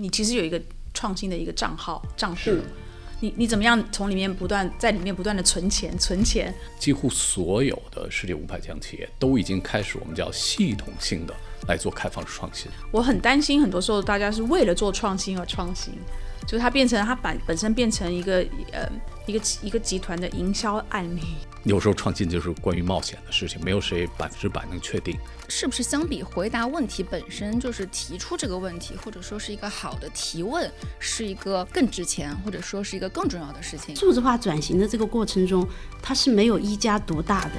你其实有一个创新的一个账号账户，你你怎么样从里面不断在里面不断的存钱存钱？几乎所有的世界五百强企业都已经开始我们叫系统性的来做开放式创新。我很担心，很多时候大家是为了做创新而创新，就是它变成它本本身变成一个呃一个一个集团的营销案例。有时候创新就是关于冒险的事情，没有谁百分之百能确定。是不是相比回答问题本身，就是提出这个问题，或者说是一个好的提问，是一个更值钱，或者说是一个更重要的事情？数字化转型的这个过程中，它是没有一家独大的。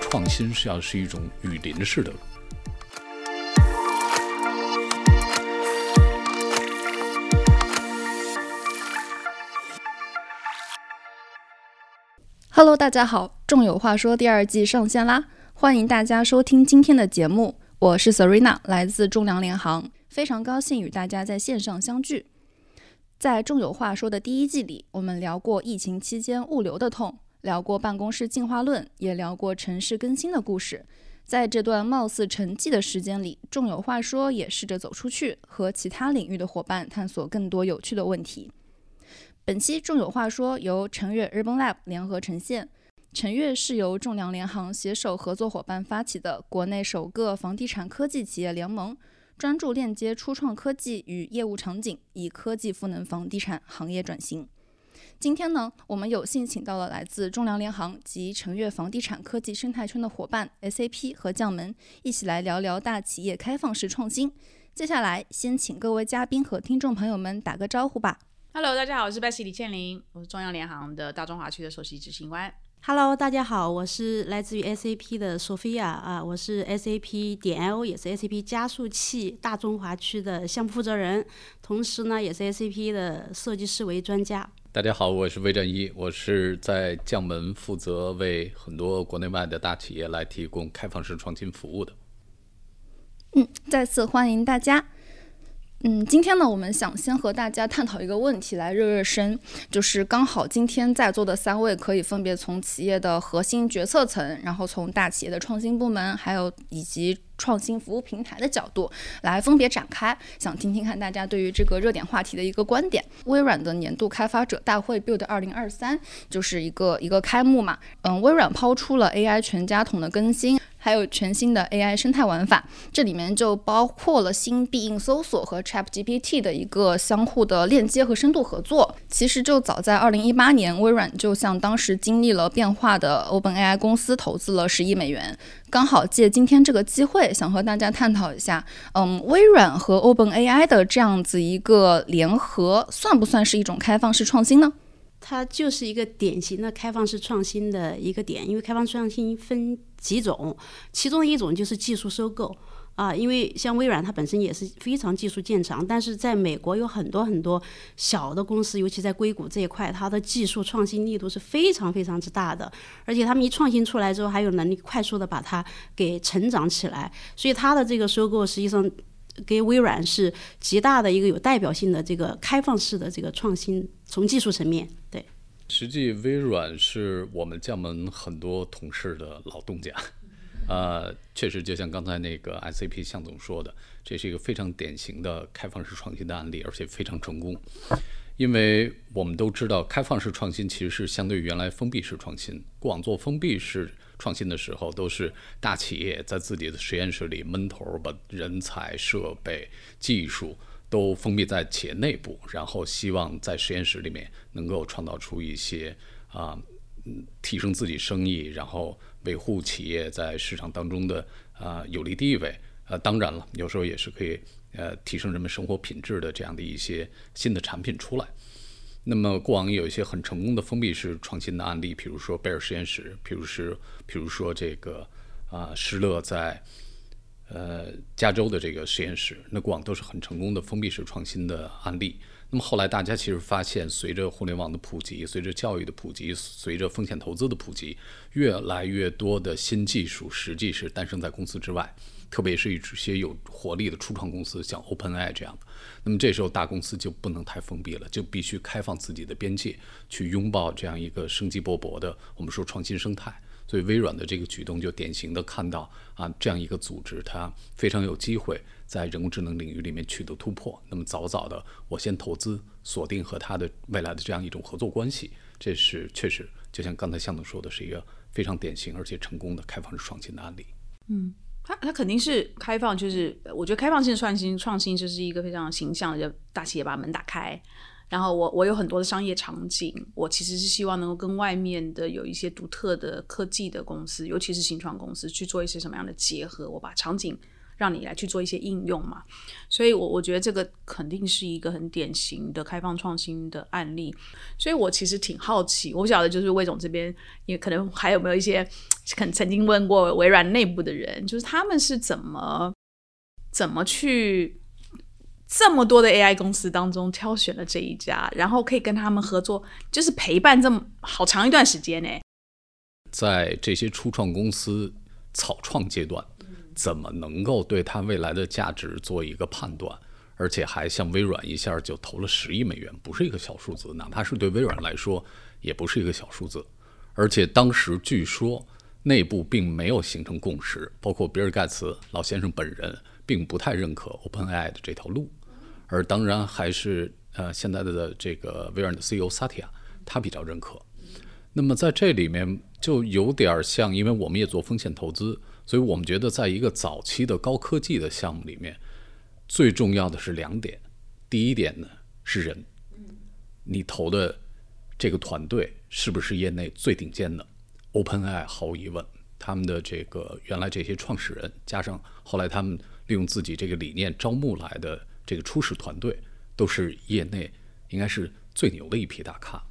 创新是要是一种雨林式的。Hello，大家好，众有话说第二季上线啦！欢迎大家收听今天的节目，我是 Serena，来自中粮联行，非常高兴与大家在线上相聚。在众有话说的第一季里，我们聊过疫情期间物流的痛，聊过办公室进化论，也聊过城市更新的故事。在这段貌似沉寂的时间里，众有话说也试着走出去，和其他领域的伙伴探索更多有趣的问题。本期众有话说由陈悦 Urban Lab 联合呈现。陈悦是由仲量联行携手合作伙伴发起的国内首个房地产科技企业联盟，专注链接初创科技与业务场景，以科技赋能房地产行业转型。今天呢，我们有幸请到了来自中粮联行及陈悦房地产科技生态圈的伙伴 SAP 和将门，一起来聊聊大企业开放式创新。接下来，先请各位嘉宾和听众朋友们打个招呼吧。Hello，大家好，我是百西李倩玲，我是中央联行的大中华区的首席执行官。Hello，大家好，我是来自于 SAP 的 Sophia 啊，我是 SAP 点 IO，也是 SAP 加速器大中华区的项目负责人，同时呢，也是 SAP 的设计思维专家。大家好，我是魏振一，我是在将门负责为很多国内外的大企业来提供开放式创新服务的。嗯，再次欢迎大家。嗯，今天呢，我们想先和大家探讨一个问题来热热身，就是刚好今天在座的三位可以分别从企业的核心决策层，然后从大企业的创新部门，还有以及创新服务平台的角度来分别展开，想听听看大家对于这个热点话题的一个观点。微软的年度开发者大会 Build 二零二三就是一个一个开幕嘛，嗯，微软抛出了 AI 全家桶的更新。还有全新的 AI 生态玩法，这里面就包括了新必应搜索和 ChatGPT 的一个相互的链接和深度合作。其实就早在2018年，微软就向当时经历了变化的 OpenAI 公司投资了十亿美元。刚好借今天这个机会，想和大家探讨一下，嗯，微软和 OpenAI 的这样子一个联合，算不算是一种开放式创新呢？它就是一个典型的开放式创新的一个点，因为开放创新分几种，其中一种就是技术收购啊，因为像微软它本身也是非常技术见长，但是在美国有很多很多小的公司，尤其在硅谷这一块，它的技术创新力度是非常非常之大的，而且他们一创新出来之后，还有能力快速的把它给成长起来，所以它的这个收购实际上。给微软是极大的一个有代表性的这个开放式的这个创新，从技术层面。实际微软是我们将门很多同事的老东家，呃，确实就像刚才那个 SAP 向总说的，这是一个非常典型的开放式创新的案例，而且非常成功。因为我们都知道，开放式创新其实是相对于原来封闭式创新，过往做封闭式。创新的时候，都是大企业在自己的实验室里闷头，把人才、设备、技术都封闭在企业内部，然后希望在实验室里面能够创造出一些啊，提升自己生意，然后维护企业在市场当中的啊有利地位。呃，当然了，有时候也是可以呃提升人们生活品质的这样的一些新的产品出来。那么过往有一些很成功的封闭式创新的案例，比如说贝尔实验室，比如是，比如说这个啊施乐在呃加州的这个实验室，那过往都是很成功的封闭式创新的案例。那么后来大家其实发现，随着互联网的普及，随着教育的普及，随着风险投资的普及，越来越多的新技术实际是诞生在公司之外。特别是一些有活力的初创公司，像 OpenAI 这样的，那么这时候大公司就不能太封闭了，就必须开放自己的边界，去拥抱这样一个生机勃勃的我们说创新生态。所以微软的这个举动就典型的看到啊，这样一个组织它非常有机会在人工智能领域里面取得突破。那么早早的我先投资锁定和它的未来的这样一种合作关系，这是确实就像刚才向总说的，是一个非常典型而且成功的开放式创新的案例。嗯。它它肯定是开放，就是我觉得开放性创新创新就是一个非常形象的，就大企业把门打开，然后我我有很多的商业场景，我其实是希望能够跟外面的有一些独特的科技的公司，尤其是新创公司去做一些什么样的结合，我把场景。让你来去做一些应用嘛，所以，我我觉得这个肯定是一个很典型的开放创新的案例。所以我其实挺好奇，我不晓得就是魏总这边也可能还有没有一些肯曾经问过微软内部的人，就是他们是怎么怎么去这么多的 AI 公司当中挑选了这一家，然后可以跟他们合作，就是陪伴这么好长一段时间呢？在这些初创公司草创阶段。怎么能够对它未来的价值做一个判断？而且还像微软一下就投了十亿美元，不是一个小数字，哪怕是对微软来说，也不是一个小数字。而且当时据说内部并没有形成共识，包括比尔盖茨老先生本人并不太认可 OpenAI 的这条路。而当然还是呃现在的这个微软的 CEO 萨提亚，他比较认可。那么在这里面就有点像，因为我们也做风险投资。所以我们觉得，在一个早期的高科技的项目里面，最重要的是两点。第一点呢是人，你投的这个团队是不是业内最顶尖的？OpenAI 毫无疑问，他们的这个原来这些创始人，加上后来他们利用自己这个理念招募来的这个初始团队，都是业内应该是最牛的一批大咖。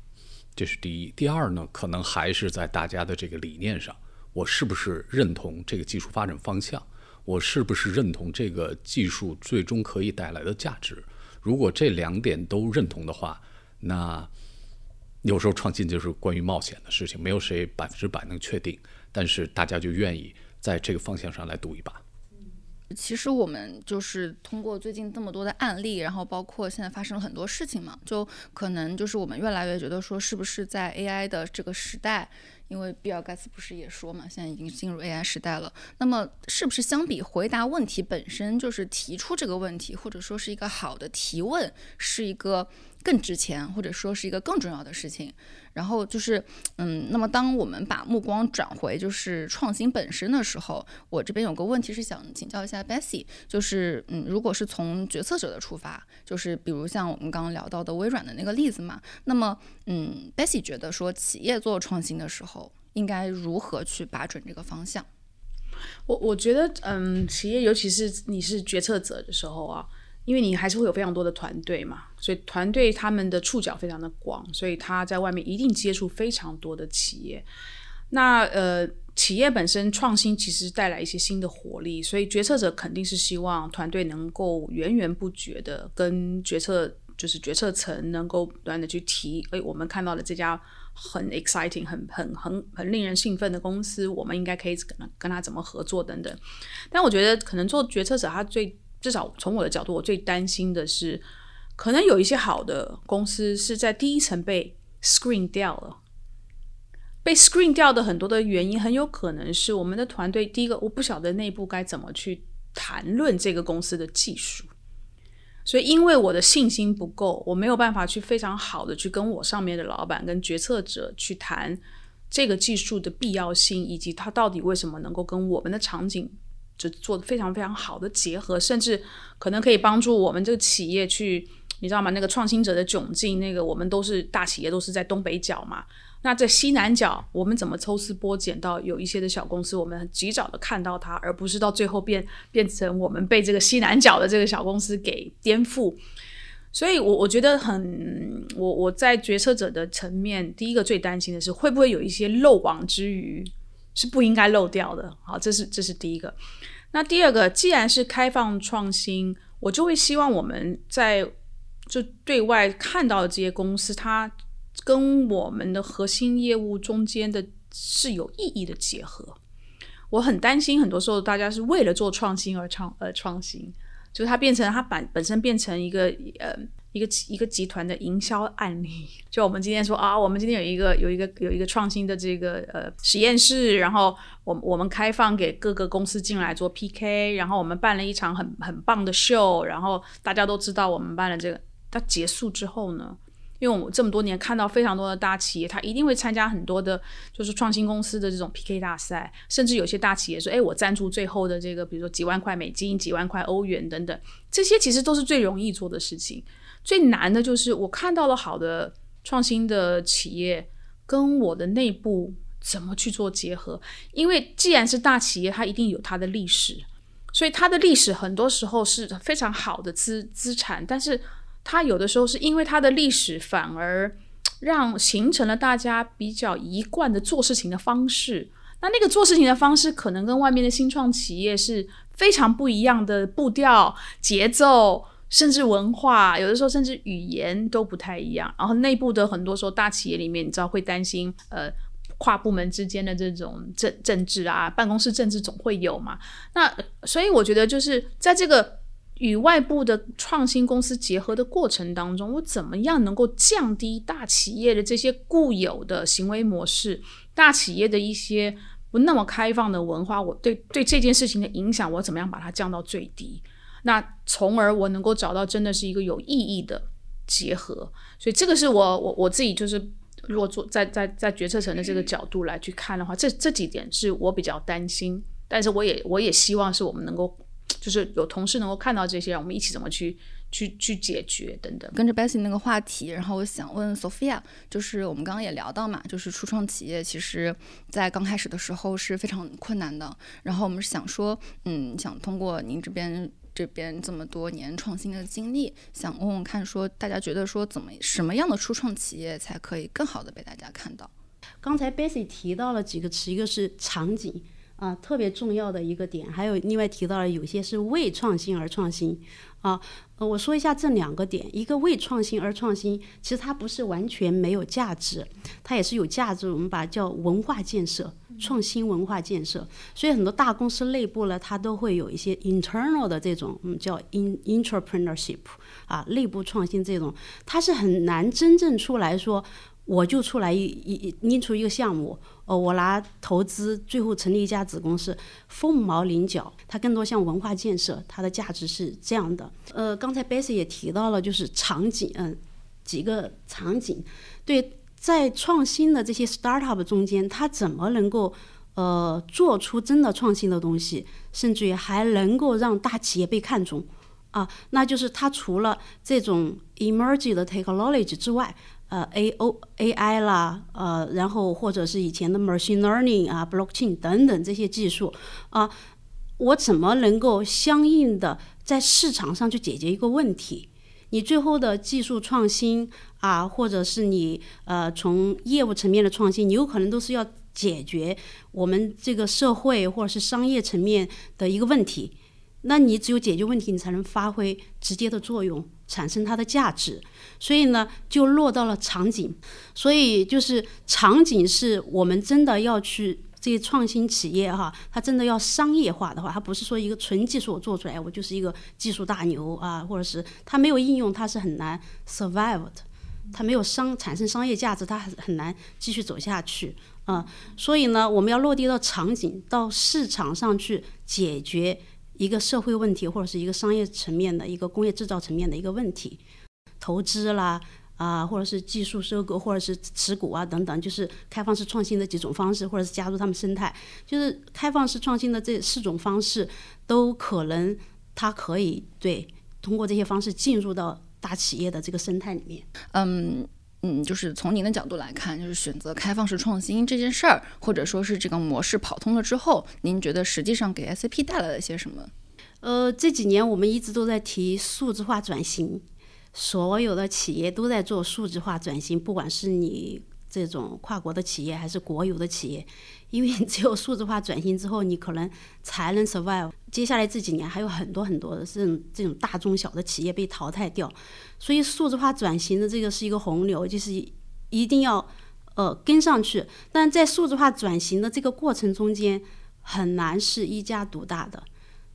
这是第一。第二呢，可能还是在大家的这个理念上。我是不是认同这个技术发展方向？我是不是认同这个技术最终可以带来的价值？如果这两点都认同的话，那有时候创新就是关于冒险的事情，没有谁百分之百能确定，但是大家就愿意在这个方向上来赌一把。其实我们就是通过最近这么多的案例，然后包括现在发生了很多事情嘛，就可能就是我们越来越觉得说，是不是在 AI 的这个时代？因为比尔盖茨不是也说嘛，现在已经进入 AI 时代了。那么，是不是相比回答问题本身，就是提出这个问题，或者说是一个好的提问，是一个？更值钱，或者说是一个更重要的事情。然后就是，嗯，那么当我们把目光转回就是创新本身的时候，我这边有个问题是想请教一下 Bessy，就是，嗯，如果是从决策者的出发，就是比如像我们刚刚聊到的微软的那个例子嘛，那么，嗯，Bessy 觉得说企业做创新的时候，应该如何去把准这个方向？我我觉得，嗯，企业尤其是你是决策者的时候啊。因为你还是会有非常多的团队嘛，所以团队他们的触角非常的广，所以他在外面一定接触非常多的企业。那呃，企业本身创新其实带来一些新的活力，所以决策者肯定是希望团队能够源源不绝的跟决策就是决策层能够不断的去提，哎，我们看到了这家很 exciting、很很很很令人兴奋的公司，我们应该可以跟跟他怎么合作等等。但我觉得可能做决策者他最至少从我的角度，我最担心的是，可能有一些好的公司是在第一层被 screen 掉了。被 screen 掉的很多的原因，很有可能是我们的团队第一个，我不晓得内部该怎么去谈论这个公司的技术，所以因为我的信心不够，我没有办法去非常好的去跟我上面的老板跟决策者去谈这个技术的必要性，以及它到底为什么能够跟我们的场景。就做的非常非常好的结合，甚至可能可以帮助我们这个企业去，你知道吗？那个创新者的窘境，那个我们都是大企业，都是在东北角嘛。那在西南角，我们怎么抽丝剥茧到有一些的小公司，我们及早的看到它，而不是到最后变变成我们被这个西南角的这个小公司给颠覆。所以，我我觉得很，我我在决策者的层面，第一个最担心的是会不会有一些漏网之鱼。是不应该漏掉的，好，这是这是第一个。那第二个，既然是开放创新，我就会希望我们在就对外看到的这些公司，它跟我们的核心业务中间的是有意义的结合。我很担心，很多时候大家是为了做创新而创而创新，就是它变成它本本身变成一个呃一个一个集团的营销案例。就我们今天说啊，我们今天有一个有一个有一个创新的这个呃实验室，然后我我们开放给各个公司进来做 PK，然后我们办了一场很很棒的秀，然后大家都知道我们办了这个。它结束之后呢？因为我们这么多年看到非常多的大企业，他一定会参加很多的，就是创新公司的这种 PK 大赛，甚至有些大企业说：“哎，我赞助最后的这个，比如说几万块美金、几万块欧元等等。”这些其实都是最容易做的事情，最难的就是我看到了好的创新的企业跟我的内部怎么去做结合。因为既然是大企业，它一定有它的历史，所以它的历史很多时候是非常好的资资产，但是。它有的时候是因为它的历史，反而让形成了大家比较一贯的做事情的方式。那那个做事情的方式，可能跟外面的新创企业是非常不一样的步调、节奏，甚至文化，有的时候甚至语言都不太一样。然后内部的很多时候大企业里面，你知道会担心，呃，跨部门之间的这种政政治啊，办公室政治总会有嘛。那所以我觉得就是在这个。与外部的创新公司结合的过程当中，我怎么样能够降低大企业的这些固有的行为模式，大企业的一些不那么开放的文化，我对对这件事情的影响，我怎么样把它降到最低？那从而我能够找到真的是一个有意义的结合。所以这个是我我我自己就是，如果做在在在决策层的这个角度来去看的话，这这几点是我比较担心，但是我也我也希望是我们能够。就是有同事能够看到这些，我们一起怎么去去去解决等等。跟着 Bessy 那个话题，然后我想问 Sophia，就是我们刚刚也聊到嘛，就是初创企业其实在刚开始的时候是非常困难的。然后我们是想说，嗯，想通过您这边这边这么多年创新的经历，想问问看，说大家觉得说怎么什么样的初创企业才可以更好的被大家看到？刚才 Bessy 提到了几个词，一个是场景。啊，特别重要的一个点，还有另外提到了有些是为创新而创新，啊，呃，我说一下这两个点，一个为创新而创新，其实它不是完全没有价值，它也是有价值，我们把它叫文化建设，创新文化建设，所以很多大公司内部呢，它都会有一些 internal 的这种，嗯，叫 in entrepreneurship，啊，内部创新这种，它是很难真正出来说。我就出来一一拎出一个项目，呃，我拿投资，最后成立一家子公司，凤毛麟角。它更多像文化建设，它的价值是这样的。呃，刚才 Bessy 也提到了，就是场景，嗯，几个场景。对，在创新的这些 startup 中间，它怎么能够呃做出真的创新的东西，甚至于还能够让大企业被看中啊？那就是它除了这种 emerging 的 technology 之外。呃，A O A I 啦，呃，然后或者是以前的 machine learning 啊，blockchain 等等这些技术啊，我怎么能够相应的在市场上去解决一个问题？你最后的技术创新啊，或者是你呃从业务层面的创新，你有可能都是要解决我们这个社会或者是商业层面的一个问题。那你只有解决问题，你才能发挥直接的作用，产生它的价值。所以呢，就落到了场景。所以就是场景是我们真的要去这些创新企业哈，它真的要商业化的话，它不是说一个纯技术我做出来，我就是一个技术大牛啊，或者是它没有应用，它是很难 survive 的，它没有商产生商业价值，它很很难继续走下去啊。所以呢，我们要落地到场景，到市场上去解决。一个社会问题，或者是一个商业层面的一个工业制造层面的一个问题，投资啦啊，或者是技术收购，或者是持股啊等等，就是开放式创新的几种方式，或者是加入他们生态，就是开放式创新的这四种方式，都可能它可以对通过这些方式进入到大企业的这个生态里面。嗯嗯，就是从您的角度来看，就是选择开放式创新这件事儿，或者说是这个模式跑通了之后，您觉得实际上给 SAP 带来了些什么？呃，这几年我们一直都在提数字化转型，所有的企业都在做数字化转型，不管是你这种跨国的企业还是国有的企业，因为 只有数字化转型之后，你可能才能 survive。接下来这几年还有很多很多的这种这种大中小的企业被淘汰掉，所以数字化转型的这个是一个洪流，就是一定要呃跟上去。但在数字化转型的这个过程中间，很难是一家独大的。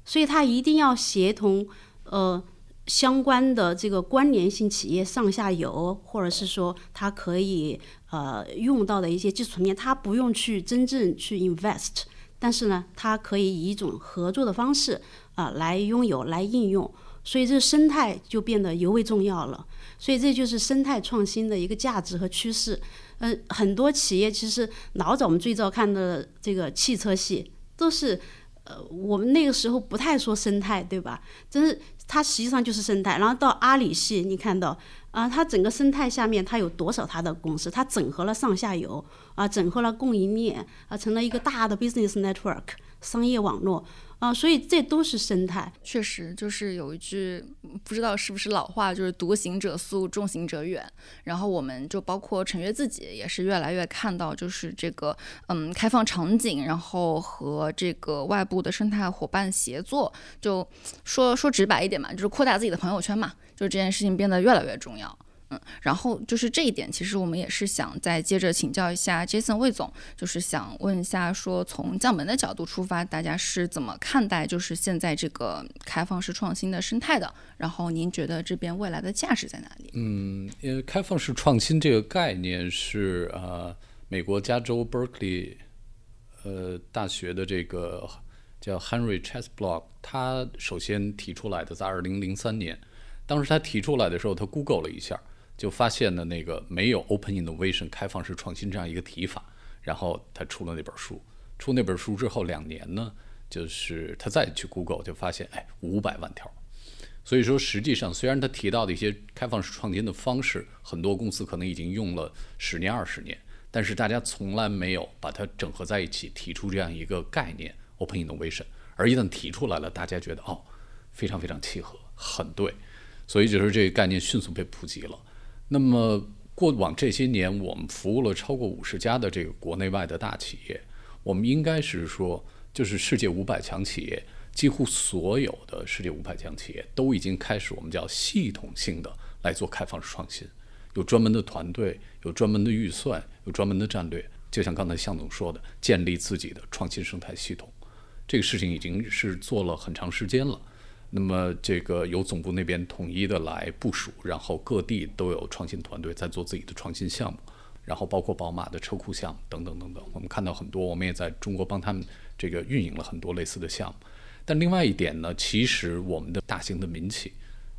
所以它一定要协同，呃，相关的这个关联性企业上下游，或者是说它可以呃用到的一些基础层面，它不用去真正去 invest，但是呢，它可以以一种合作的方式啊、来拥有、来应用，所以这生态就变得尤为重要了。所以这就是生态创新的一个价值和趋势。嗯、很多企业其实老早我们最早看的这个汽车系都是。呃，我们那个时候不太说生态，对吧？真是它实际上就是生态。然后到阿里系，你看到啊，它整个生态下面它有多少它的公司？它整合了上下游啊，整合了供应链啊，成了一个大的 business network 商业网络啊，所以这都是生态。确实，就是有一句不知道是不是老话，就是“独行者速，众行者远”。然后我们就包括陈悦自己也是越来越看到，就是这个嗯开放场景，然后和这个外部的生态伙伴协作，就说说直白一点嘛，就是扩大自己的朋友圈嘛，就这件事情变得越来越重要。嗯，然后就是这一点，其实我们也是想再接着请教一下 Jason 魏总，就是想问一下，说从降门的角度出发，大家是怎么看待就是现在这个开放式创新的生态的？然后您觉得这边未来的价值在哪里？嗯，因为开放式创新这个概念是呃美国加州 Berkeley 呃大学的这个叫 Henry Chesbrough，他首先提出来的，在二零零三年，当时他提出来的时候，他 Google 了一下，就发现了那个没有 Open Innovation 开放式创新这样一个提法，然后他出了那本书。出那本书之后两年呢，就是他再去 Google 就发现，哎，五百万条。所以说，实际上虽然他提到的一些开放式创新的方式，很多公司可能已经用了十年、二十年，但是大家从来没有把它整合在一起，提出这样一个概念 “open innovation”。而一旦提出来了，大家觉得哦，非常非常契合，很对，所以就是这个概念迅速被普及了。那么过往这些年，我们服务了超过五十家的这个国内外的大企业，我们应该是说，就是世界五百强企业。几乎所有的世界五百强企业都已经开始我们叫系统性的来做开放式创新，有专门的团队，有专门的预算，有专门的战略。就像刚才向总说的，建立自己的创新生态系统，这个事情已经是做了很长时间了。那么这个由总部那边统一的来部署，然后各地都有创新团队在做自己的创新项目，然后包括宝马的车库项目等等等等。我们看到很多，我们也在中国帮他们这个运营了很多类似的项目。但另外一点呢，其实我们的大型的民企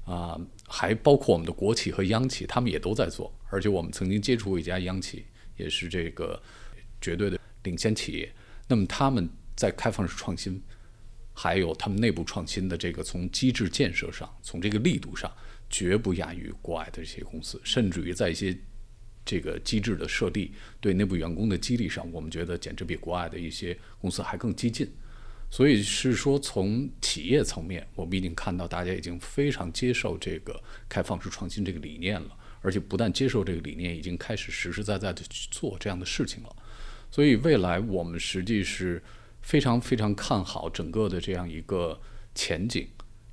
啊、还包括我们的国企和央企，他们也都在做。而且我们曾经接触过一家央企，也是这个绝对的领先企业。那么他们在开放式创新，还有他们内部创新的这个从机制建设上，从这个力度上，绝不亚于国外的这些公司，甚至于在一些这个机制的设立、对内部员工的激励上，我们觉得简直比国外的一些公司还更激进。所以是说，从企业层面，我们已经看到大家已经非常接受这个开放式创新这个理念了，而且不但接受这个理念，已经开始实实在在的去做这样的事情了。所以未来我们实际是非常非常看好整个的这样一个前景，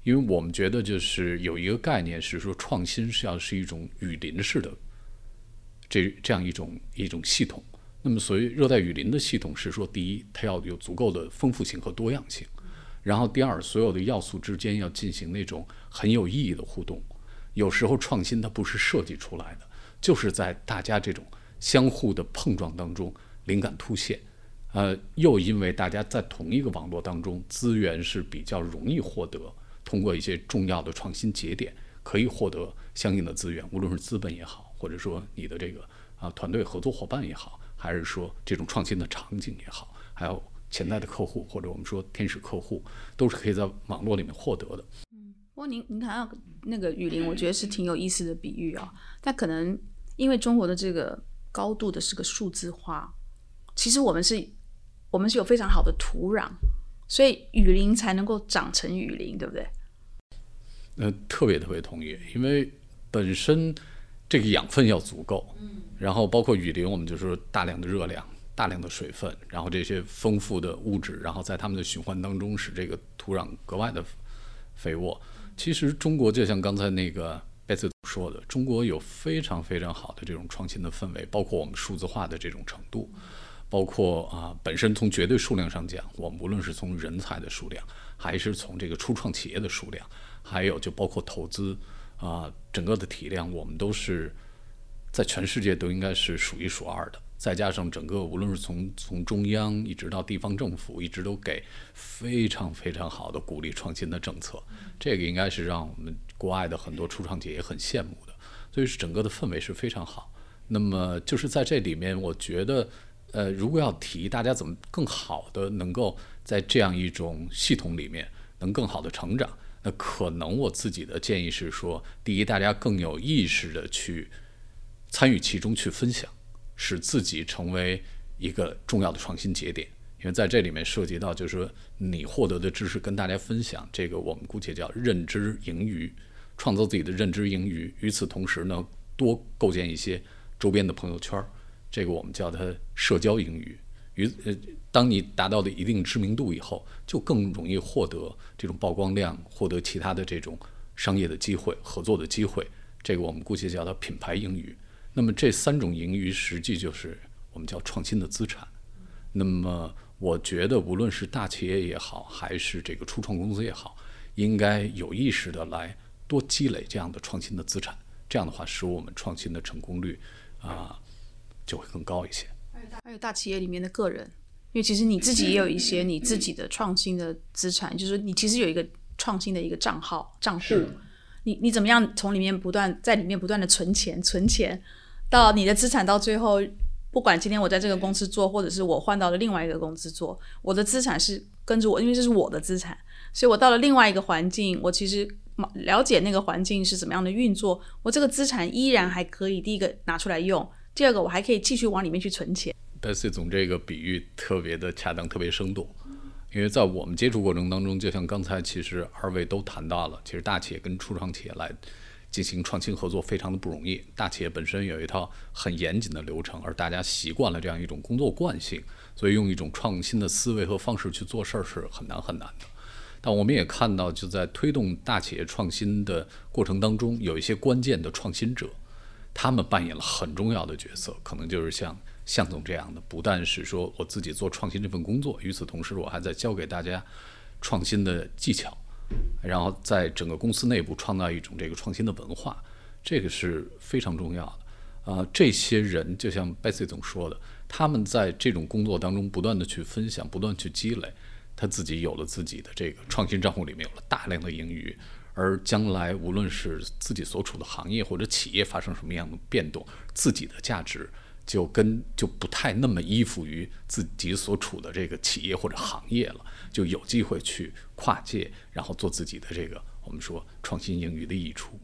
因为我们觉得就是有一个概念是说，创新是要是一种雨林式的这这样一种一种系统。那么，所谓热带雨林的系统是说，第一，它要有足够的丰富性和多样性；然后，第二，所有的要素之间要进行那种很有意义的互动。有时候创新它不是设计出来的，就是在大家这种相互的碰撞当中，灵感突现。呃，又因为大家在同一个网络当中，资源是比较容易获得，通过一些重要的创新节点，可以获得相应的资源，无论是资本也好，或者说你的这个啊团队合作伙伴也好。还是说这种创新的场景也好，还有潜在的客户或者我们说天使客户，都是可以在网络里面获得的。嗯不过您您谈到那个雨林，我觉得是挺有意思的比喻啊。但可能因为中国的这个高度的是个数字化，其实我们是，我们是有非常好的土壤，所以雨林才能够长成雨林，对不对？呃，特别特别同意，因为本身这个养分要足够，嗯然后包括雨林，我们就说大量的热量、大量的水分，然后这些丰富的物质，然后在它们的循环当中，使这个土壤格外的肥沃。其实中国就像刚才那个贝斯说的，中国有非常非常好的这种创新的氛围，包括我们数字化的这种程度，包括啊本身从绝对数量上讲，我们无论是从人才的数量，还是从这个初创企业的数量，还有就包括投资啊、整个的体量，我们都是在全世界都应该是数一数二的。再加上整个无论是从从中央一直到地方政府，一直都给非常非常好的鼓励创新的政策，这个应该是让我们国外的很多初创企业很羡慕的。所以是整个的氛围是非常好。那么就是在这里面，我觉得，呃，如果要提大家怎么更好的能够在这样一种系统里面能更好的成长，那可能我自己的建议是说，第一，大家更有意识的去参与其中去分享，使自己成为一个重要的创新节点。因为在这里面涉及到，就是说你获得的知识跟大家分享，这个我们姑且叫认知盈余，创造自己的认知盈余。与此同时呢，多构建一些周边的朋友圈儿，这个我们叫它社交盈余。与呃，当你达到的一定知名度以后，就更容易获得这种曝光量，获得其他的这种商业的机会、合作的机会。这个我们姑且叫它品牌盈余。那么这三种盈余，实际就是我们叫创新的资产。那么我觉得，无论是大企业也好，还是这个初创公司也好，应该有意识的来多积累这样的创新的资产。这样的话，使我们创新的成功率啊、就会更高一些。还有大企业里面的个人，因为其实你自己也有一些你自己的创新的资产，就是你其实有一个创新的一个账号账户，你你怎么样从里面不断在里面不断的存钱存钱，到你的资产到最后，不管今天我在这个公司做，或者是我换到了另外一个公司做，我的资产是跟着我，因为这是我的资产，所以我到了另外一个环境，我其实了解那个环境是怎么样的运作，我这个资产依然还可以第一个拿出来用，第二个我还可以继续往里面去存钱。Bessy 总这个比喻特别的恰当，特别生动。因为在我们接触过程当中，就像刚才其实二位都谈到了，其实大企业跟初创企业来进行创新合作非常的不容易。大企业本身有一套很严谨的流程，而大家习惯了这样一种工作惯性，所以用一种创新的思维和方式去做事儿是很难很难的。但我们也看到，就在推动大企业创新的过程当中，有一些关键的创新者，他们扮演了很重要的角色，可能就是像向总这样的，不但是说我自己做创新这份工作，与此同时我还在教给大家创新的技巧，然后在整个公司内部创造一种这个创新的文化，这个是非常重要的。啊、这些人就像 b e s s 总说的，他们在这种工作当中不断的去分享，不断去积累，他自己有了自己的这个创新账户里面有了大量的盈余，而将来无论是自己所处的行业或者企业发生什么样的变动，自己的价值就跟就不太那么依附于自己所处的这个企业或者行业了，就有机会去跨界，然后做自己的这个我们说创新盈余的溢出。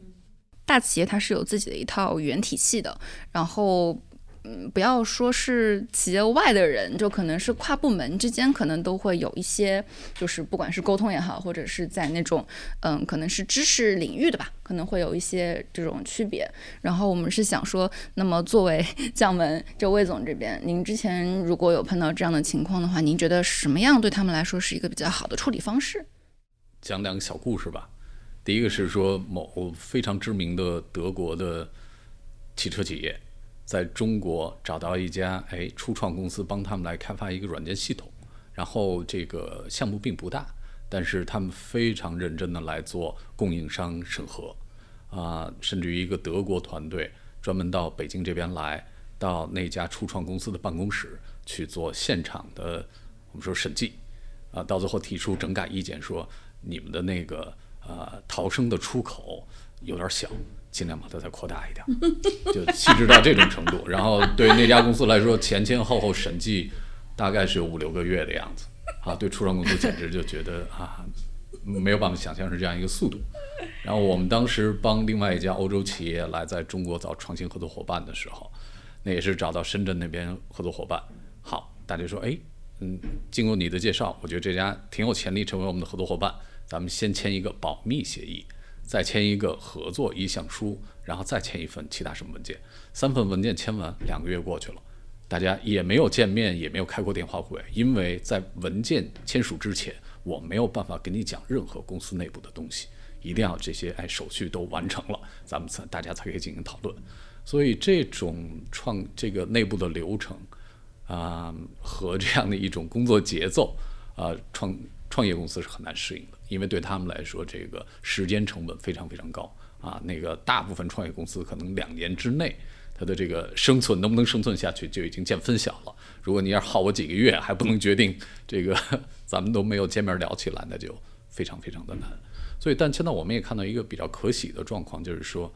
大企业它是有自己的一套语言体系的，然后。嗯，不要说是企业外的人，就可能是跨部门之间，可能都会有一些，就是不管是沟通也好，或者是在那种，嗯，可能是知识领域的吧，可能会有一些这种区别。然后我们是想说，那么作为 将门，就魏总这边，您之前如果有碰到这样的情况的话，您觉得什么样对他们来说是一个比较好的处理方式？讲两个小故事吧。第一个是说某非常知名的德国的汽车企业，在中国找到一家哎初创公司，帮他们来开发一个软件系统。然后这个项目并不大，但是他们非常认真的来做供应商审核，啊、甚至于一个德国团队专门到北京这边来，到那家初创公司的办公室去做现场的我们说审计，啊，到最后提出整改意见说你们的那个呃逃生的出口有点小，尽量把它再扩大一点，就细致到这种程度。然后对那家公司来说，前前后后审计大概是有五六个月的样子，啊，对初创公司简直就觉得啊没有办法想象是这样一个速度。然后我们当时帮另外一家欧洲企业来在中国找创新合作伙伴的时候，那也是找到深圳那边合作伙伴。好，大家说，哎，嗯，经过你的介绍，我觉得这家挺有潜力成为我们的合作伙伴。咱们先签一个保密协议，再签一个合作意向书，然后再签一份其他什么文件。三份文件签完，两个月过去了，大家也没有见面，也没有开过电话会，因为在文件签署之前，我没有办法跟你讲任何公司内部的东西，一定要这些哎手续都完成了，咱们才大家才可以进行讨论。所以这种创这个内部的流程啊、和这样的一种工作节奏啊、创创业公司是很难适应的，因为对他们来说，这个时间成本非常非常高啊。那个大部分创业公司可能两年之内，它的这个生存能不能生存下去就已经见分晓了。如果你要耗我几个月还不能决定这个，咱们都没有见面聊起来，那就非常非常的难。所以，但现在我们也看到一个比较可喜的状况，就是说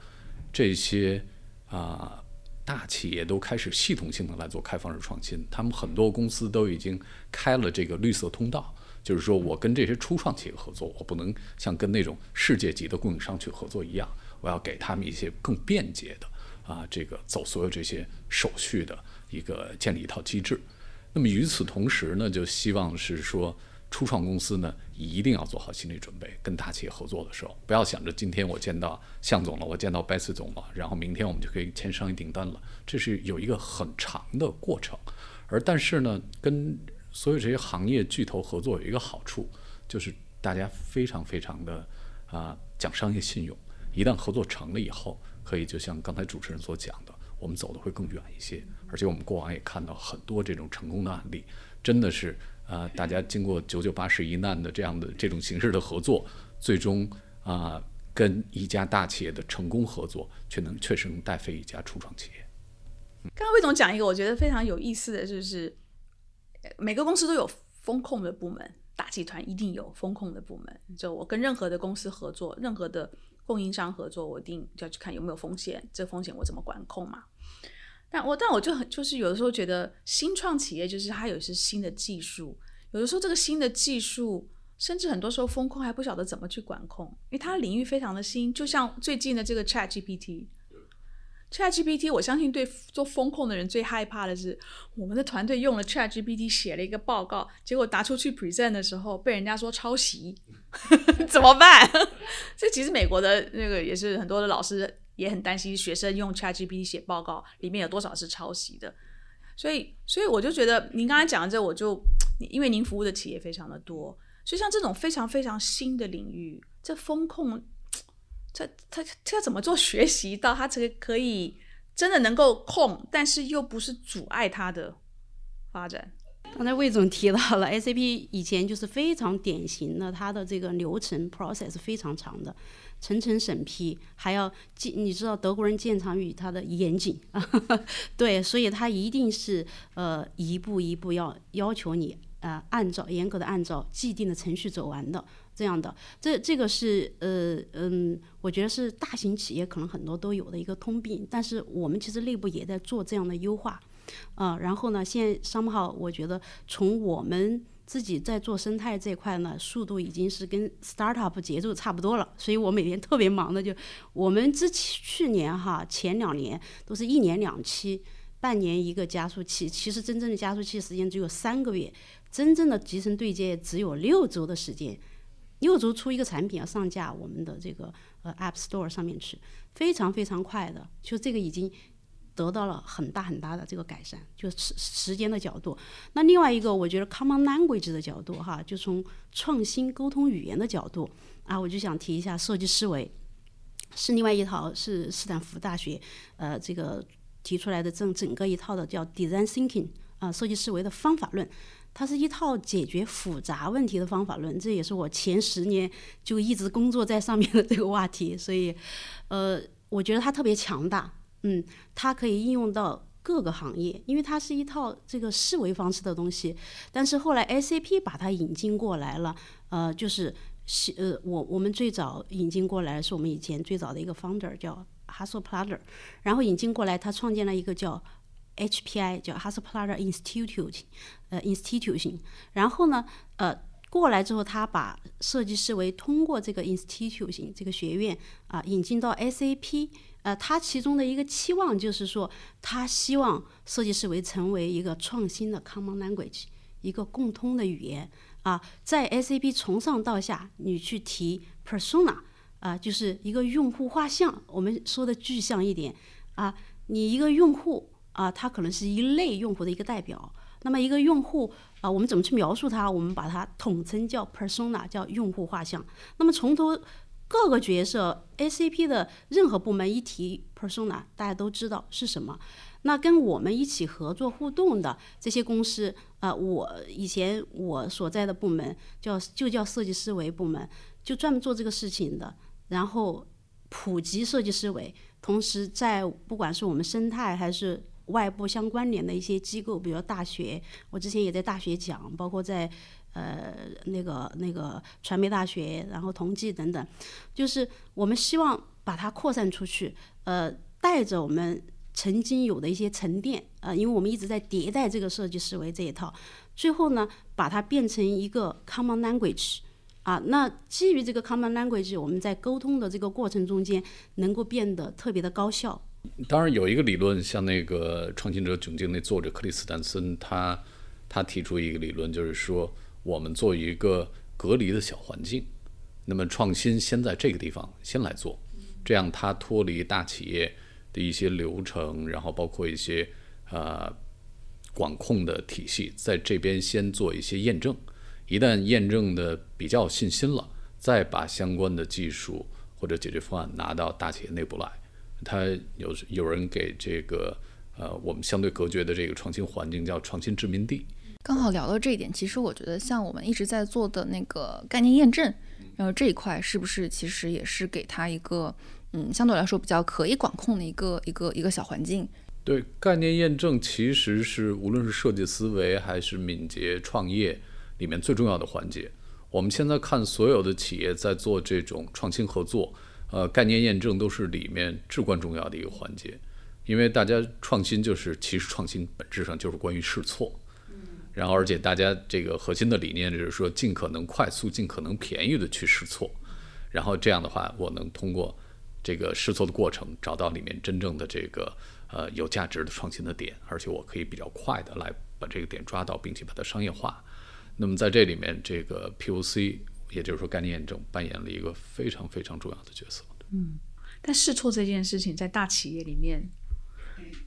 这些啊。大企业都开始系统性的来做开放式创新，他们很多公司都已经开了这个绿色通道，就是说我跟这些初创企业合作，我不能像跟那种世界级的供应商去合作一样，我要给他们一些更便捷的啊，这个走所有这些手续的一个建立一套机制。那么与此同时呢，就希望是说。初创公司呢，一定要做好心理准备。跟大企业合作的时候，不要想着今天我见到向总了，我见到白思总了，然后明天我们就可以签商业订单了。这是有一个很长的过程。而但是呢，跟所有这些行业巨头合作有一个好处，就是大家非常非常的啊讲商业信用。一旦合作成了以后，可以就像刚才主持人所讲的，我们走的会更远一些。而且我们过往也看到很多这种成功的案例，真的是。啊，大家经过九九八十一难的这样的这种形式的合作，最终啊，跟一家大企业的成功合作，却能确实能带飞一家初创企业。刚刚魏总讲一个我觉得非常有意思的就是，每个公司都有风控的部门，大集团一定有风控的部门。就我跟任何的公司合作，任何的供应商合作，我一定要去看有没有风险，这风险我怎么管控嘛。但我但我就很就是有的时候觉得新创企业就是它有些新的技术，有的时候这个新的技术甚至很多时候风控还不晓得怎么去管控，因为它领域非常的新。就像最近的这个 Chat GPT ChatGPT，我相信对做风控的人最害怕的是，我们的团队用了 Chat GPT 写了一个报告，结果拿出去 present 的时候被人家说抄袭，怎么办？这其实美国的那个也是很多的老师。也很担心学生用 ChatGPT 写报告里面有多少是抄袭的，所以，所以我就觉得您刚才讲的这，我就因为您服务的企业非常的多，所以像这种非常非常新的领域，这风控，他他他怎么做学习到他这个可以真的能够控，但是又不是阻碍他的发展。刚才魏总提到了 SAP 以前就是非常典型的，它的这个流程 process 非常长的。层层审批，还要建，你知道德国人建厂与它的严谨啊，对，所以他一定是呃一步一步要要求你呃按照严格的按照既定的程序走完的这样的，这这个是呃嗯，我觉得是大型企业可能很多都有的一个通病，但是我们其实内部也在做这样的优化，啊，然后呢，现在商号我觉得从我们。自己在做生态这块呢，速度已经是跟 startup 节奏差不多了，所以我每天特别忙的就，我们之去年哈前两年都是一年两期，半年一个加速器，其实真正的加速器时间只有三个月，真正的集成对接只有六周的时间，六周出一个产品要上架我们的这个呃 App Store 上面去，非常非常快的，就这个已经。得到了很大很大的这个改善，就时时间的角度。那另外一个，我觉得 common language 的角度哈，就从创新沟通语言的角度啊，我就想提一下设计思维，是另外一套是斯坦福大学呃这个提出来的整整个一套的叫 design thinking 啊设计思维的方法论，它是一套解决复杂问题的方法论，这也是我前十年就一直工作在上面的这个话题，所以呃，我觉得它特别强大。嗯，它可以应用到各个行业，因为它是一套这个思维方式的东西。但是后来 SAP 把它引进过来了，呃，就是是呃，我我们最早引进过来是我们以前最早的一个 founder 叫 Hasso Platter，然后引进过来，他创建了一个叫 HPI，叫 Hasso Platter Institute，呃，Institution。然后呢，呃，过来之后，他把设计思维通过这个 Institution 这个学院啊，引进到 SAP。呃，他其中的一个期望就是说，他希望设计思维成为一个创新的 common language，一个共通的语言啊。在 SAP 从上到下，你去提 persona 啊，就是一个用户画像。我们说的具象一点啊，你一个用户啊，它可能是一类用户的一个代表。那么一个用户啊，我们怎么去描述它？我们把它统称叫 persona，叫用户画像。那么从头。各个角色 ACP 的任何部门一提 persona，大家都知道是什么。那跟我们一起合作互动的这些公司，啊、我以前我所在的部门叫就叫设计思维部门，就专门做这个事情的。然后普及设计思维，同时在不管是我们生态还是外部相关联的一些机构，比如大学，我之前也在大学讲，包括在呃那个那个传媒大学，然后同济等等，就是我们希望把它扩散出去，呃，带着我们曾经有的一些沉淀，呃，因为我们一直在迭代这个设计思维这一套，最后呢，把它变成一个 common language。啊，那基于这个 common language，我们在沟通的这个过程中间，能够变得特别的高效。当然有一个理论，像那个《创新者窘境》那作者克里斯坦森，他他提出一个理论，就是说我们做一个隔离的小环境，那么创新先在这个地方先来做，这样它脱离大企业的一些流程，然后包括一些呃管控的体系，在这边先做一些验证，一旦验证的比较有信心了，再把相关的技术或者解决方案拿到大企业内部来。他有有人给这个呃我们相对隔绝的这个创新环境叫创新殖民地。刚好聊到这一点，其实我觉得像我们一直在做的那个概念验证，然后这一块是不是其实也是给它一个嗯相对来说比较可以管控的一个一个一个小环境？对概念验证，其实是无论是设计思维还是敏捷创业里面最重要的环节。我们现在看所有的企业在做这种创新合作，呃，概念验证都是里面至关重要的一个环节，因为大家创新就是其实创新本质上就是关于试错。然后，而且大家这个核心的理念就是说，尽可能快速、尽可能便宜的去试错，然后这样的话，我能通过这个试错的过程，找到里面真正的这个呃有价值的创新的点，而且我可以比较快的来把这个点抓到，并且把它商业化。那么在这里面，这个 POC，也就是说概念验证，扮演了一个非常非常重要的角色。嗯但试错这件事情在大企业里面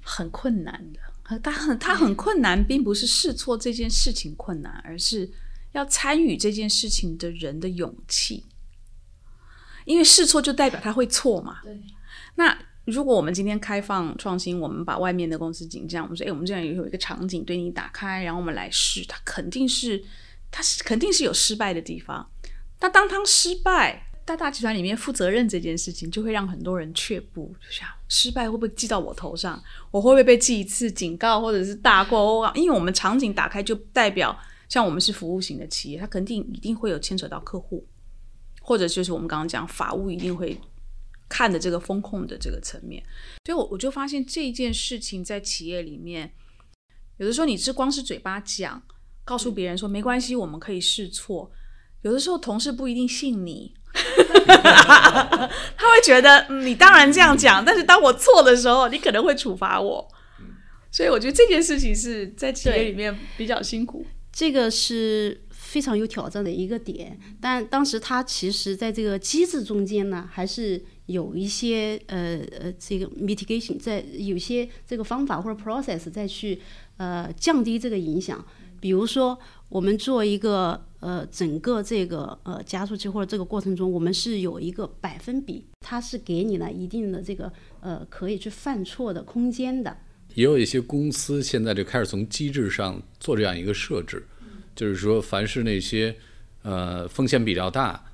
很困难的，呃它很它很困难，并不是试错这件事情困难，而是要参与这件事情的人的勇气。因为试错就代表他会错嘛。对。那如果我们今天开放创新，我们把外面的公司景象，我们说，哎，我们这样有一个场景对你打开，然后我们来试，它肯定是它是肯定是有失败的地方。那当他失败，大大集团里面负责任这件事情，就会让很多人却步，就想失败会不会记到我头上？我会不会被记一次警告，或者是大过？因为我们场景打开，就代表像我们是服务型的企业，它肯定一定会有牵扯到客户，或者就是我们刚刚讲法务一定会看的这个风控的这个层面。所以我我就发现这件事情在企业里面，有的时候你是光是嘴巴讲，告诉别人说没关系，我们可以试错。有的时候同事不一定信你，他会觉得、嗯、你当然这样讲，但是当我错的时候，你可能会处罚我。所以我觉得这件事情是在企业里面比较辛苦。这个是非常有挑战的一个点，但当时他其实在这个机制中间呢，还是有一些呃呃这个 mitigation，在有些这个方法或者 process 再去呃降低这个影响。比如说，我们做一个呃整个这个呃加速器或者这个过程中，我们是有一个百分比，它是给你了一定的这个呃可以去犯错的空间的。也有一些公司现在就开始从机制上做这样一个设置，就是说，凡是那些呃风险比较大、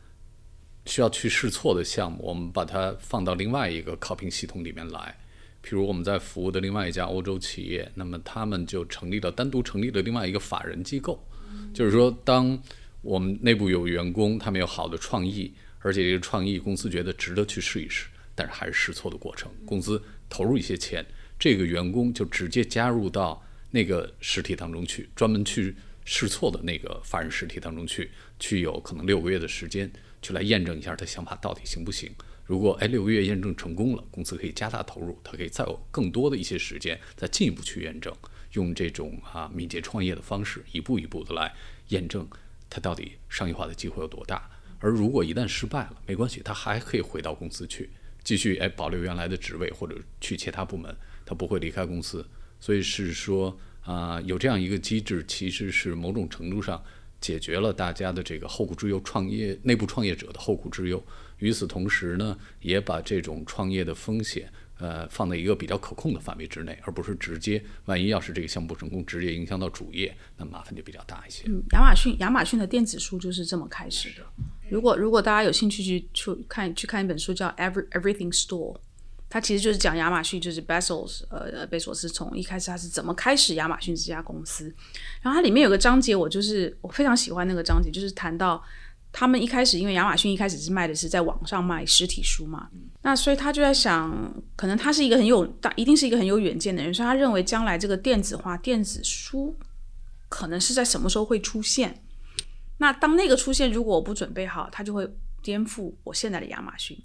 需要去试错的项目，我们把它放到另外一个考评系统里面来。譬如我们在服务的另外一家欧洲企业，那么他们就成立了单独成立了另外一个法人机构，就是说，当我们内部有员工，他们有好的创意，而且这个创意公司觉得值得去试一试，但是还是试错的过程，公司投入一些钱，这个员工就直接加入到那个实体当中去，专门去试错的那个法人实体当中去，去有可能六个月的时间去来验证一下他想法到底行不行。如果哎六个月验证成功了，公司可以加大投入，它可以再有更多的一些时间再进一步去验证，用这种啊敏捷创业的方式，一步一步的来验证它到底商业化的机会有多大。而如果一旦失败了，没关系，他还可以回到公司去，继续哎保留原来的职位或者去其他部门，他不会离开公司。所以是说啊、有这样一个机制，其实是某种程度上解决了大家的这个后顾之忧，创业内部创业者的后顾之忧。与此同时呢，也把这种创业的风险。呃，放在一个比较可控的范围之内，而不是直接，万一要是这个项目不成功，直接影响到主业，那麻烦就比较大一些。嗯，亚马逊亚马逊的电子书就是这么开始的。如果如果大家有兴趣去去看去看一本书叫《Every Everything Store》，它其实就是讲亚马逊，就是 Bezos 呃贝索斯从一开始他是怎么开始亚马逊这家公司。然后它里面有个章节，我就是我非常喜欢那个章节，就是谈到。他们一开始，因为亚马逊一开始是卖的是在网上卖实体书嘛，那所以他就在想，可能他是一个很有大，一定是一个很有远见的人，所以他认为将来这个电子化电子书可能是在什么时候会出现。那当那个出现，如果我不准备好，他就会颠覆我现在的亚马逊。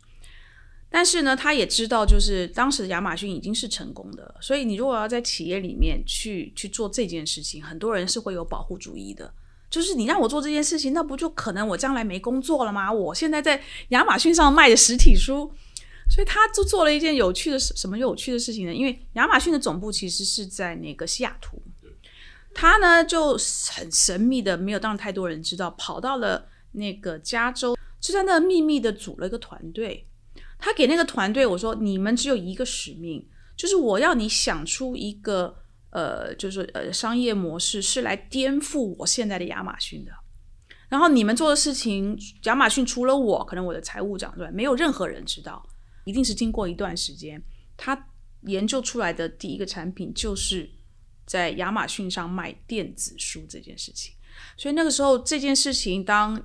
但是呢，他也知道，就是当时的亚马逊已经是成功的，所以你如果要在企业里面去去做这件事情，很多人是会有保护主义的。就是你让我做这件事情，那不就可能我将来没工作了吗？我现在在亚马逊上卖的实体书，所以他就做了一件有趣的什么有趣的事情呢？因为亚马逊的总部其实是在那个西雅图，他呢就很神秘的，没有让太多人知道，跑到了那个加州，就在那秘密的组了一个团队。他给那个团队我说：“你们只有一个使命，就是我要你想出一个。”呃，就是呃，商业模式是来颠覆我现在的亚马逊的。然后你们做的事情，亚马逊除了我，可能我的财务长对，没有任何人知道。一定是经过一段时间，他研究出来的第一个产品，就是在亚马逊上卖电子书这件事情。所以那个时候，这件事情当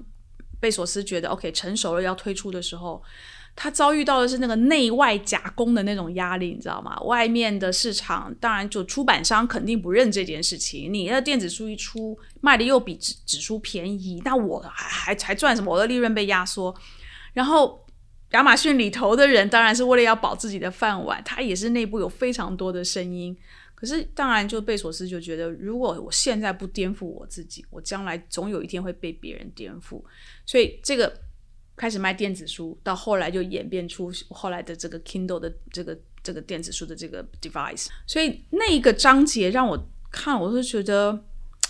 贝索斯觉得 OK 成熟了要推出的时候。他遭遇到的是那个内外夹攻的那种压力，你知道吗？外面的市场当然就出版商肯定不认这件事情，你的电子书一出卖的又比纸纸书便宜，那我还还还赚什么？我的利润被压缩。然后亚马逊里头的人当然是为了要保自己的饭碗，他也是内部有非常多的声音。可是当然，就贝索斯就觉得，如果我现在不颠覆我自己，我将来总有一天会被别人颠覆。所以这个。开始卖电子书，到后来就演变出后来的这个 Kindle 的这个这个电子书的这个 device。所以那一个章节让我看，我是觉得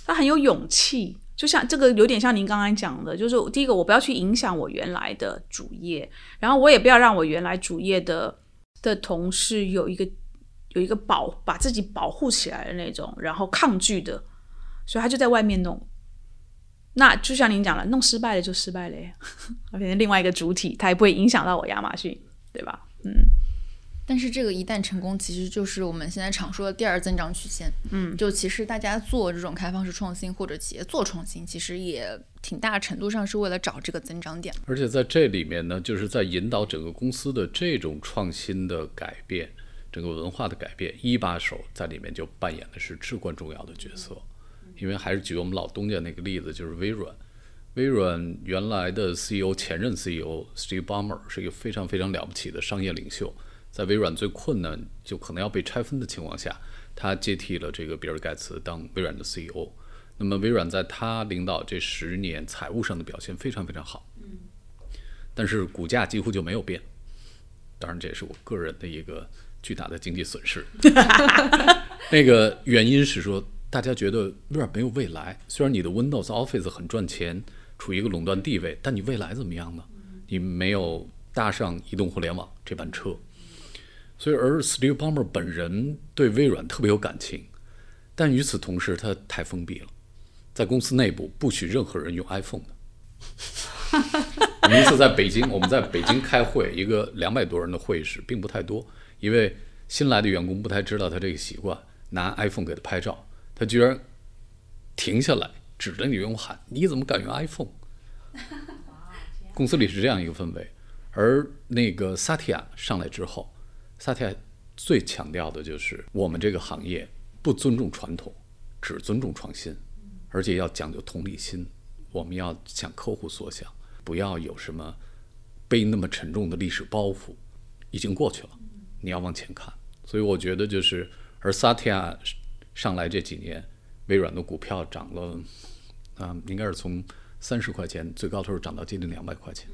他很有勇气。就像这个有点像您刚刚讲的，就是第一个，我不要去影响我原来的主业，然后我也不要让我原来主业的的同事有一个有一个保把自己保护起来的那种，然后抗拒的，所以他就在外面弄。那就像您讲了，弄失败了就失败了，变成另外一个主体，它也不会影响到我亚马逊，对吧？嗯。但是这个一旦成功，其实就是我们现在常说的第二增长曲线。嗯，就其实大家做这种开放式创新或者企业做创新，其实也挺大程度上是为了找这个增长点。而且在这里面呢，就是在引导整个公司的这种创新的改变，整个文化的改变，一把手在里面就扮演的是至关重要的角色。因为还是举我们老东家那个例子，就是微软。微软原来的 CEO 前任 CEO Steve Ballmer 是一个非常非常了不起的商业领袖，在微软最困难就可能要被拆分的情况下，他接替了这个比尔盖茨当微软的 CEO。那么微软在他领导这十年，财务上的表现非常非常好，但是股价几乎就没有变。当然，这也是我个人的一个巨大的经济损失。那个原因是说。大家觉得微软没有未来。虽然你的 Windows Office 很赚钱，处于一个垄断地位，但你未来怎么样呢？你没有搭上移动互联网这班车。所以，而 Steve Ballmer 本人对微软特别有感情，但与此同时，他太封闭了，在公司内部不许任何人用 iPhone 的。我们一次在北京，我们在北京开会，一个两百多人的会议室，并不太多，因为新来的员工不太知道他这个习惯，拿 iPhone 给他拍照。他居然停下来，指着李勇喊：“你怎么敢用 iPhone？” 公司里是这样一个氛围。而那个萨提亚上来之后，萨提亚最强调的就是我们这个行业不尊重传统，只尊重创新，而且要讲究同理心。我们要向客户所想，不要有什么背那么沉重的历史包袱。已经过去了，你要往前看。所以我觉得就是，而萨提亚。上来这几年，微软的股票涨了，啊，应该是从三十块钱最高时候涨到接近两百块钱。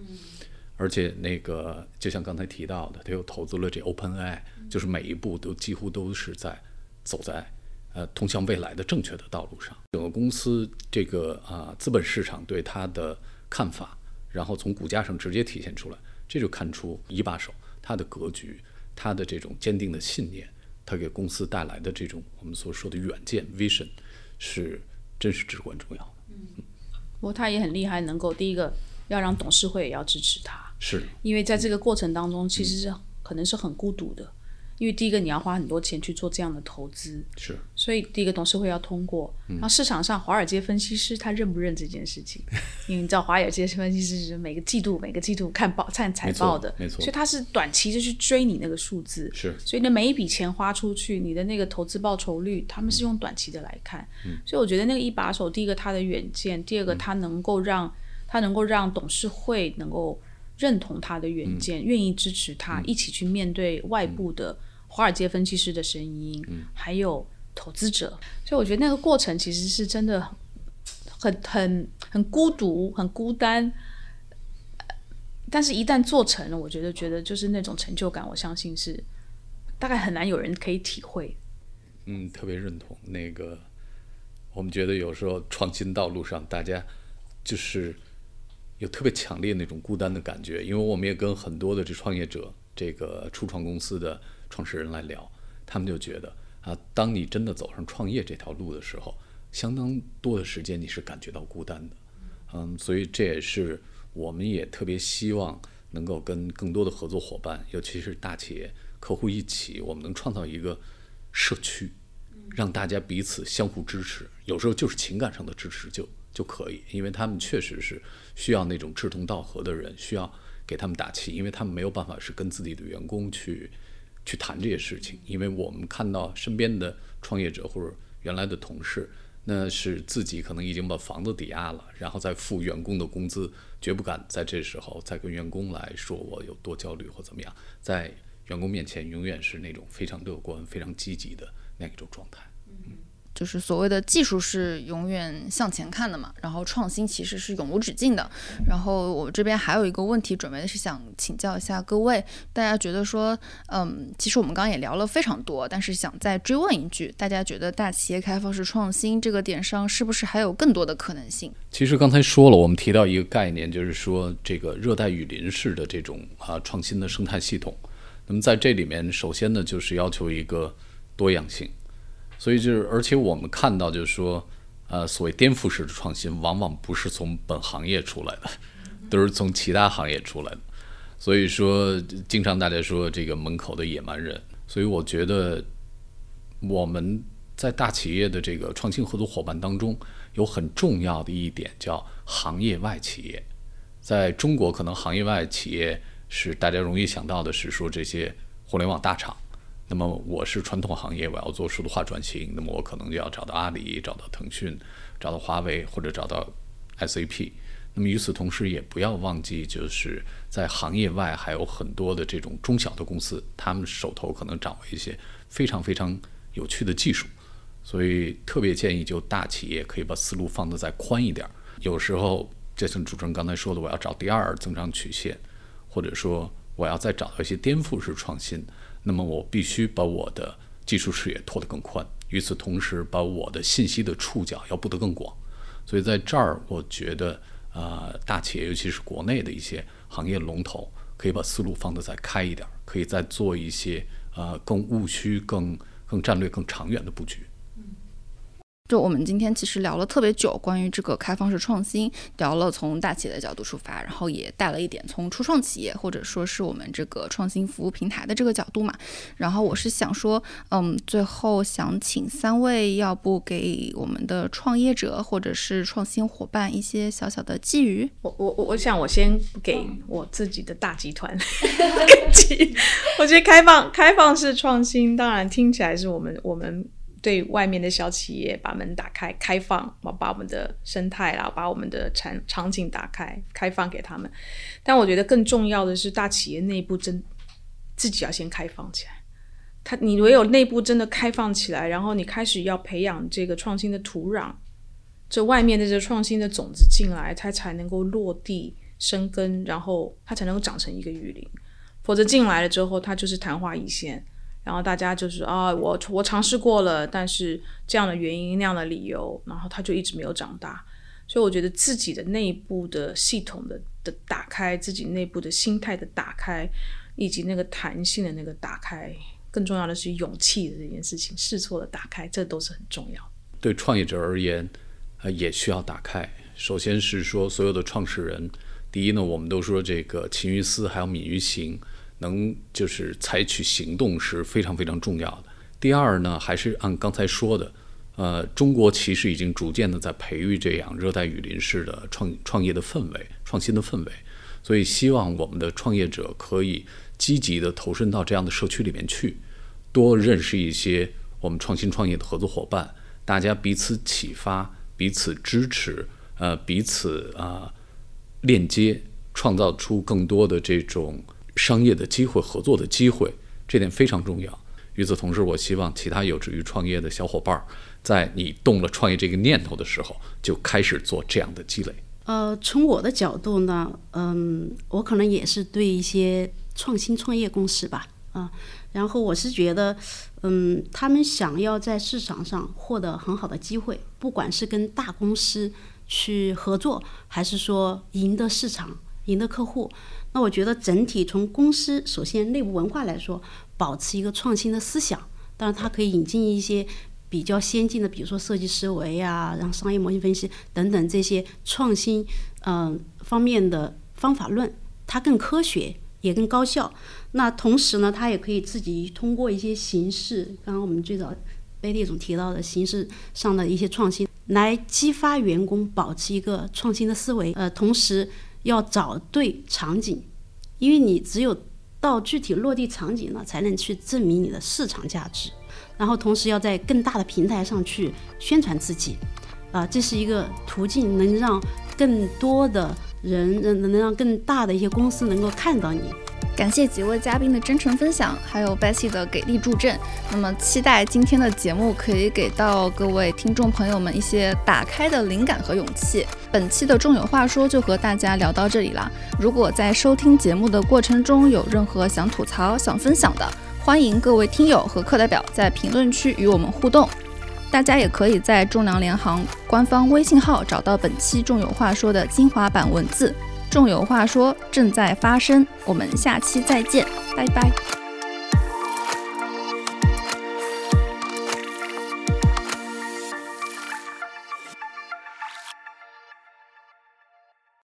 而且那个就像刚才提到的，他又投资了这 OpenAI，就是每一步都几乎都是在走在呃通向未来的正确的道路上。整个公司这个啊资本市场对它的看法，然后从股价上直接体现出来，这就看出一把手他的格局，他的这种坚定的信念，他给公司带来的这种我们所说的远见 vision，是真是至关重要的。嗯不过他也很厉害，能够第一个要让董事会也要支持他，是因为在这个过程当中，其实是可能是很孤独的。因为第一个你要花很多钱去做这样的投资，是，所以第一个董事会要通过。然后市场上华尔街分析师他认不认这件事情？因为你知道华尔街分析师是每个季度每个季度看报看财报的，没错，所以他是短期就去追你那个数字。是，所以呢每一笔钱花出去，你的那个投资报酬率，他们是用短期的来看。嗯，所以我觉得那个一把手，第一个他的远见，第二个他能够让他能够让董事会能够认同他的远见，愿意支持他一起去面对外部的。华尔街分析师的声音，还有投资者，所以我觉得那个过程其实是真的很很很孤独、很孤单。但是，一旦做成了，我觉得觉得就是那种成就感，我相信是大概很难有人可以体会。嗯，特别认同那个。我们觉得有时候创新道路上，大家就是有特别强烈那种孤单的感觉，因为我们也跟很多的这创业者、这个初创公司的。创始人来聊，他们就觉得啊，当你真的走上创业这条路的时候，相当多的时间你是感觉到孤单的，嗯，所以这也是我们也特别希望能够跟更多的合作伙伴，尤其是大企业客户一起，我们能创造一个社区，让大家彼此相互支持，有时候就是情感上的支持就就可以，因为他们确实是需要那种志同道合的人，需要给他们打气，因为他们没有办法是跟自己的员工去。去谈这些事情，因为我们看到身边的创业者或者原来的同事，那是自己可能已经把房子抵押了，然后再付员工的工资，绝不敢在这时候再跟员工来说我有多焦虑或怎么样，在员工面前永远是那种非常乐观、非常积极的那一种状态。就是所谓的技术是永远向前看的嘛，然后创新其实是永无止境的。然后我这边还有一个问题，准备的是想请教一下各位，大家觉得说，嗯，其实我们刚刚也聊了非常多，但是想再追问一句，大家觉得大企业开放式创新这个点上是不是还有更多的可能性？其实刚才说了，我们提到一个概念，就是说这个热带雨林式的这种啊创新的生态系统。那么在这里面，首先呢就是要求一个多样性。所以就是，而且我们看到，就是说，呃，所谓颠覆式的创新，往往不是从本行业出来的，都是从其他行业出来的。所以说，经常大家说这个门口的野蛮人。所以我觉得，我们在大企业的这个创新合作伙伴当中，有很重要的一点叫行业外企业。在中国，可能行业外企业是大家容易想到的是说这些互联网大厂。那么我是传统行业，我要做数字化转型，那么我可能就要找到阿里、找到腾讯、找到华为或者找到 SAP。那么与此同时，也不要忘记，就是在行业外还有很多的这种中小的公司，他们手头可能掌握一些非常非常有趣的技术。所以特别建议，就大企业可以把思路放得再宽一点。有时候，就像主持人刚才说的，我要找第二增长曲线，或者说我要再找到一些颠覆式创新。那么我必须把我的技术视野拓得更宽，与此同时，把我的信息的触角要布得更广。所以在这儿，我觉得，呃，大企业，尤其是国内的一些行业龙头，可以把思路放得再开一点，可以再做一些呃更务虚、更更战略、更长远的布局。就我们今天其实聊了特别久，关于这个开放式创新，聊了从大企业的角度出发，然后也带了一点从初创企业或者说是我们这个创新服务平台的这个角度嘛。然后我是想说，嗯，最后想请三位，要不给我们的创业者或者是创新伙伴一些小小的寄语。我我我我想我先给我自己的大集团 给我觉得开放开放式创新，当然听起来是我们我们。对外面的小企业把门打开，开放，把我们的生态啦，把我们的场场景打开，开放给他们。但我觉得更重要的是，大企业内部真自己要先开放起来。他，你唯有内部真的开放起来，然后你开始要培养这个创新的土壤，这外面的这创新的种子进来，它才能够落地生根，然后它才能够长成一个雨林。否则进来了之后，它就是昙花一现。然后大家就是啊，我我尝试过了，但是这样的原因那样的理由，然后他就一直没有长大。所以我觉得自己的内部的系统的的打开，自己内部的心态的打开，以及那个弹性的那个打开，更重要的是勇气的这件事情，试错的打开，这都是很重要。对创业者而言，呃，也需要打开。首先是说，所有的创始人，第一呢，我们都说这个勤于思，还有敏于行，能就是采取行动是非常非常重要的。第二呢，还是按刚才说的，呃，中国其实已经逐渐的在培育这样热带雨林式的创创业的氛围、创新的氛围，所以希望我们的创业者可以积极的投身到这样的社区里面去，多认识一些我们创新创业的合作伙伴，大家彼此启发、彼此支持，呃，彼此啊链接，创造出更多的这种商业的机会、合作的机会，这点非常重要。与此同时，我希望其他有志于创业的小伙伴，在你动了创业这个念头的时候，就开始做这样的积累。呃，从我的角度呢，嗯，我可能也是对一些创新创业公司吧，啊，然后我是觉得，嗯，他们想要在市场上获得很好的机会，不管是跟大公司去合作，还是说赢得市场、赢得客户，那我觉得整体从公司首先内部文化来说。保持一个创新的思想，当然它可以引进一些比较先进的，比如说设计思维啊，然后商业模型分析等等这些创新嗯方面的方法论，它更科学也更高效。那同时呢，它也可以自己通过一些形式，刚刚我们最早贝利总提到的形式上的一些创新，来激发员工保持一个创新的思维。呃，同时要找对场景，因为你只有。到具体落地场景了，才能去证明你的市场价值，然后同时要在更大的平台上去宣传自己，啊，这是一个途径，能让更多的人，能能让更大的一些公司能够看到你。感谢几位嘉宾的真诚分享，还有 Bessy 的给力助阵。那么，期待今天的节目可以给到各位听众朋友们一些打开的灵感和勇气。本期的众有话说就和大家聊到这里啦。如果在收听节目的过程中有任何想吐槽、想分享的，欢迎各位听友和课代表在评论区与我们互动。大家也可以在中粮联行官方微信号找到本期众有话说的精华版文字。众有话说正在发生，我们下期再见，拜拜。